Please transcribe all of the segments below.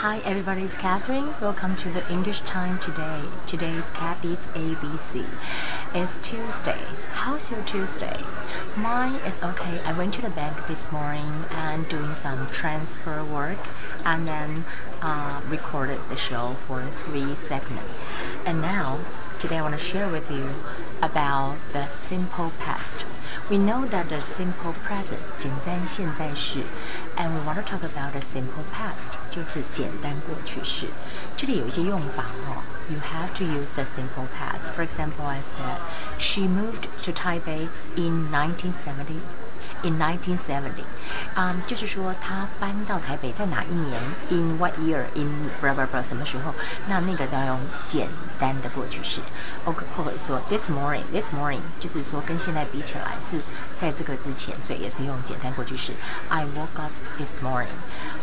Hi everybody, it's Catherine. Welcome to the English time today. Today's Kathy's ABC. It's Tuesday. How's your Tuesday? Mine is okay. I went to the bank this morning and doing some transfer work and then uh, recorded the show for three segments. And now, today I want to share with you about the simple past. We know that the simple present 简单现在式 and we want to talk about the simple past 就是简单过去式。这里有一些用法哦，you have to use the simple past. For example, I said she moved to Taipei in 1970. In 1970，嗯、um,，就是说他搬到台北在哪一年？In what year？In blah blah blah 什么时候？那那个都要用简单的过去式。OK，或者说 this morning，this morning 就是说跟现在比起来是在这个之前，所以也是用简单过去式。I woke up this morning，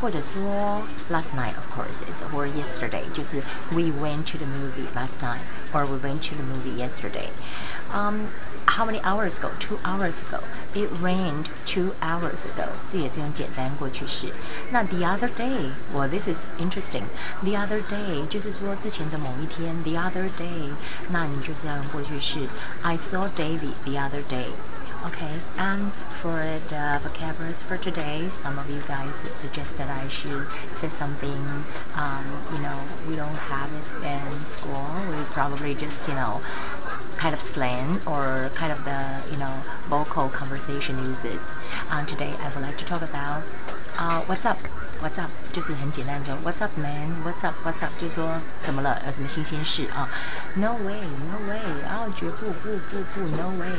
或者说 last night，of course is，or yesterday，就是 we went to the movie last night，or we went to the movie yesterday。Um, how many hours ago? Two hours ago. It rained two hours ago. 这也是用简单过去式。那 the other day, well, this is interesting. The other day 就是说之前的某一天。The other day，那你就是要用过去式。I saw David the other day. Okay, and for the vocabularies for today, some of you guys suggest that I should say something. Um, you know, we don't have it in school. We probably just, you know, kind of slang or kind of the you know vocal conversation usage. Um, today I would like to talk about uh, what's up. What's up？就是很简单说 What's up, man? What's up? What's up？就是说怎么了？有什么新鲜事啊？No way, no way！啊，绝不不不不，No way!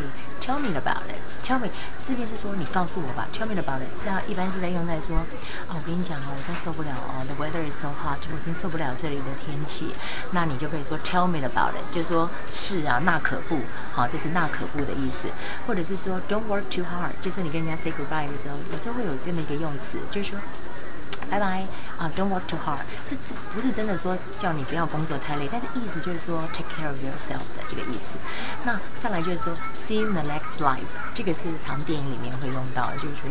Tell me about it. Tell me，字面是说你告诉我吧。Tell me about it，这样一般是在用在说啊，我跟你讲啊，我真受不了哦，The weather is so hot，我真受不了这里的天气。那你就可以说 Tell me about it，就是说是啊，那可不，好，这是那可不的意思。或者是说 Don't work too hard，就是你跟人家 say goodbye 的时候，有时候会有这么一个用词，就是说。拜拜啊，Don't work too hard。这这不是真的说叫你不要工作太累，但是意思就是说 take care of yourself 的这个意思。那再来就是说 see you in the next life，这个是常电影里面会用到，就是说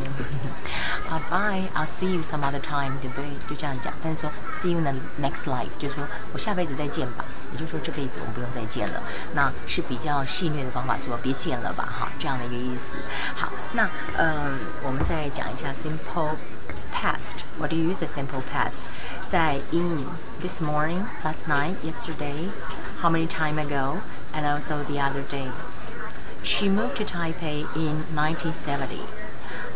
啊 bye，I'll see you some other time，对不对？就这样讲。但是说 see you in the next life，就是说我下辈子再见吧。也就是说这辈子我们不用再见了。那是比较戏谑的方法，说别见了吧，哈，这样的一个意思。好，那嗯，我们再讲一下 simple。past. What do you use a simple past? 在 in this morning, last night, yesterday, how many time ago, and also the other day. She moved to Taipei in 1970.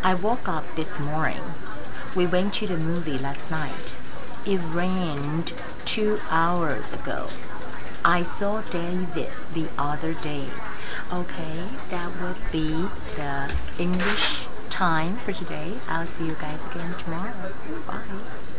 I woke up this morning. We went to the movie last night. It rained two hours ago. I saw David the other day. Okay, that would be the English time for today. I'll see you guys again tomorrow. Bye.